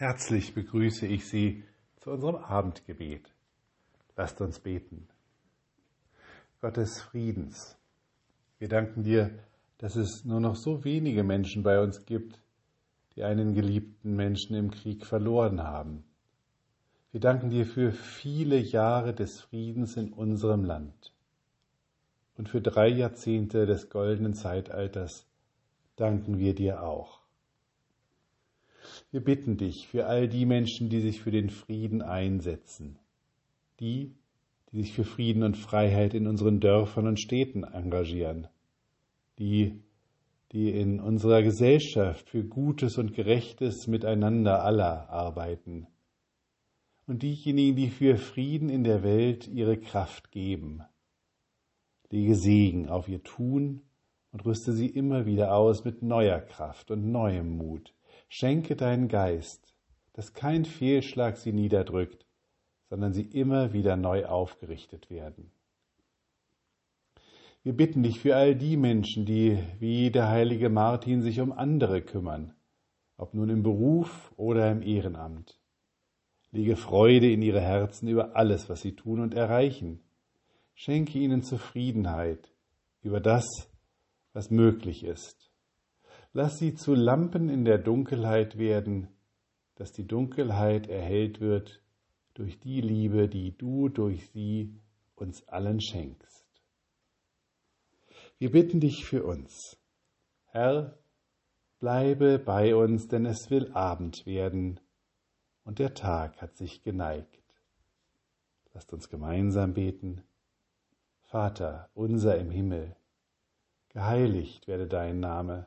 Herzlich begrüße ich Sie zu unserem Abendgebet. Lasst uns beten. Gott des Friedens, wir danken dir, dass es nur noch so wenige Menschen bei uns gibt, die einen geliebten Menschen im Krieg verloren haben. Wir danken dir für viele Jahre des Friedens in unserem Land. Und für drei Jahrzehnte des goldenen Zeitalters danken wir dir auch. Wir bitten dich für all die Menschen, die sich für den Frieden einsetzen, die, die sich für Frieden und Freiheit in unseren Dörfern und Städten engagieren, die, die in unserer Gesellschaft für Gutes und Gerechtes miteinander aller arbeiten, und diejenigen, die für Frieden in der Welt ihre Kraft geben. Lege Segen auf ihr Tun und rüste sie immer wieder aus mit neuer Kraft und neuem Mut Schenke deinen Geist, dass kein Fehlschlag sie niederdrückt, sondern sie immer wieder neu aufgerichtet werden. Wir bitten dich für all die Menschen, die wie der heilige Martin sich um andere kümmern, ob nun im Beruf oder im Ehrenamt. Lege Freude in ihre Herzen über alles, was sie tun und erreichen. Schenke ihnen Zufriedenheit über das, was möglich ist. Lass sie zu Lampen in der Dunkelheit werden, dass die Dunkelheit erhellt wird durch die Liebe, die du durch sie uns allen schenkst. Wir bitten dich für uns. Herr, bleibe bei uns, denn es will Abend werden und der Tag hat sich geneigt. Lasst uns gemeinsam beten. Vater unser im Himmel, geheiligt werde dein Name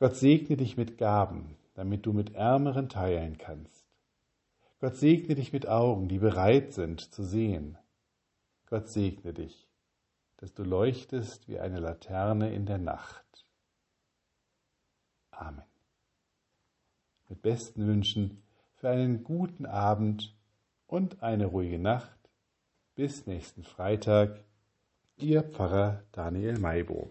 Gott segne dich mit Gaben, damit du mit Ärmeren teilen kannst. Gott segne dich mit Augen, die bereit sind zu sehen. Gott segne dich, dass du leuchtest wie eine Laterne in der Nacht. Amen. Mit besten Wünschen für einen guten Abend und eine ruhige Nacht. Bis nächsten Freitag, Ihr Pfarrer Daniel Maibohm.